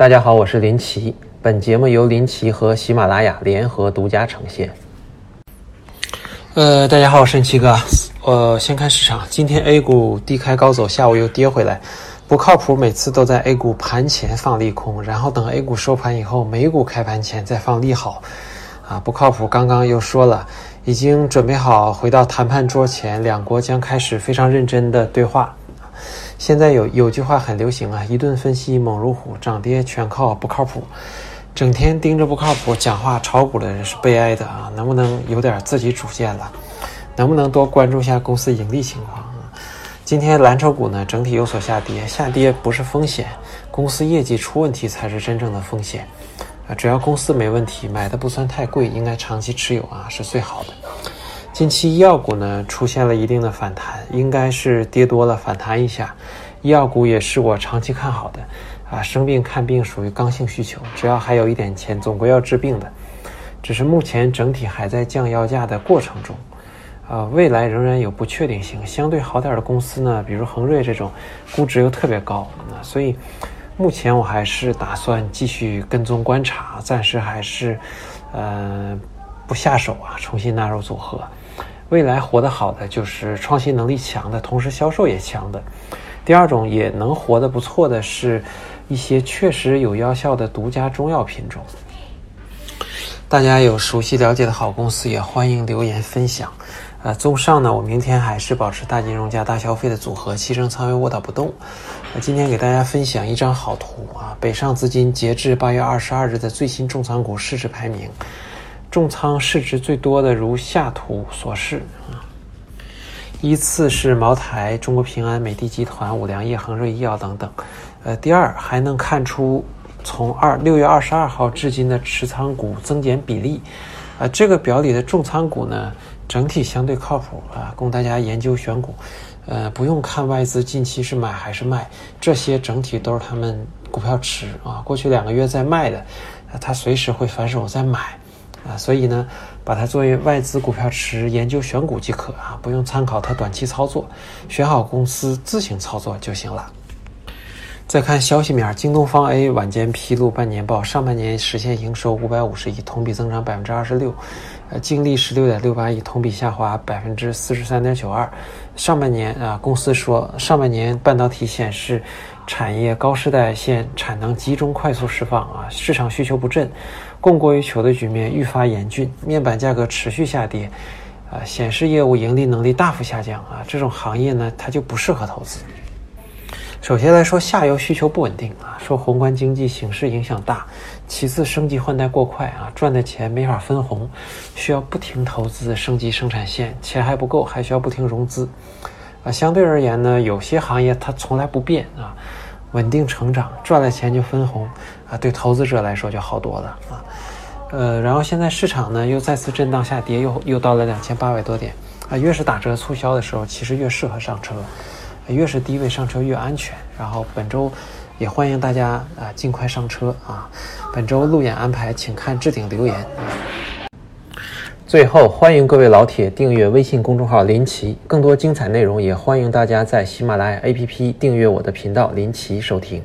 大家好，我是林奇。本节目由林奇和喜马拉雅联合独家呈现。呃，大家好，我是林奇哥。呃，先看市场，今天 A 股低开高走，下午又跌回来，不靠谱。每次都在 A 股盘前放利空，然后等 A 股收盘以后，美股开盘前再放利好，啊，不靠谱。刚刚又说了，已经准备好回到谈判桌前，两国将开始非常认真的对话。现在有有句话很流行啊，一顿分析猛如虎，涨跌全靠不靠谱。整天盯着不靠谱讲话炒股的人是悲哀的啊！能不能有点自己主见了？能不能多关注一下公司盈利情况啊？今天蓝筹股呢整体有所下跌，下跌不是风险，公司业绩出问题才是真正的风险啊！只要公司没问题，买的不算太贵，应该长期持有啊是最好的。近期医药股呢出现了一定的反弹，应该是跌多了反弹一下。医药股也是我长期看好的，啊，生病看病属于刚性需求，只要还有一点钱，总归要治病的。只是目前整体还在降药价的过程中，啊，未来仍然有不确定性。相对好点的公司呢，比如恒瑞这种，估值又特别高，啊，所以目前我还是打算继续跟踪观察，暂时还是，呃，不下手啊，重新纳入组合。未来活得好的就是创新能力强的，同时销售也强的。第二种也能活得不错的是，一些确实有药效的独家中药品种。大家有熟悉了解的好公司，也欢迎留言分享。呃，综上呢，我明天还是保持大金融加大消费的组合，牺牲仓位卧倒不动。那今天给大家分享一张好图啊，北上资金截至八月二十二日的最新重仓股市值排名。重仓市值最多的如下图所示啊，依次是茅台、中国平安、美的集团、五粮液、恒瑞医药等等。呃，第二还能看出从二六月二十二号至今的持仓股增减比例。啊，这个表里的重仓股呢，整体相对靠谱啊，供大家研究选股。呃，不用看外资近期是买还是卖，这些整体都是他们股票池啊，过去两个月在卖的，他随时会反手再买。所以呢，把它作为外资股票池研究选股即可啊，不用参考它短期操作，选好公司自行操作就行了。再看消息面，京东方 A 晚间披露半年报，上半年实现营收五百五十亿，同比增长百分之二十六，呃，净利十六点六八亿，同比下滑百分之四十三点九二。上半年啊，公司说上半年半导体显示产业高时代线产能集中快速释放啊，市场需求不振。供过于求的局面愈发严峻，面板价格持续下跌，啊，显示业务盈利能力大幅下降啊，这种行业呢，它就不适合投资。首先来说，下游需求不稳定啊，受宏观经济形势影响大；其次，升级换代过快啊，赚的钱没法分红，需要不停投资升级生产线，钱还不够，还需要不停融资。啊，相对而言呢，有些行业它从来不变啊。稳定成长，赚了钱就分红，啊，对投资者来说就好多了啊。呃，然后现在市场呢又再次震荡下跌，又又到了两千八百多点啊。越是打折促销的时候，其实越适合上车，越是低位上车越安全。然后本周也欢迎大家啊尽快上车啊。本周路演安排，请看置顶留言。最后，欢迎各位老铁订阅微信公众号“林奇”，更多精彩内容也欢迎大家在喜马拉雅 APP 订阅我的频道“林奇”收听。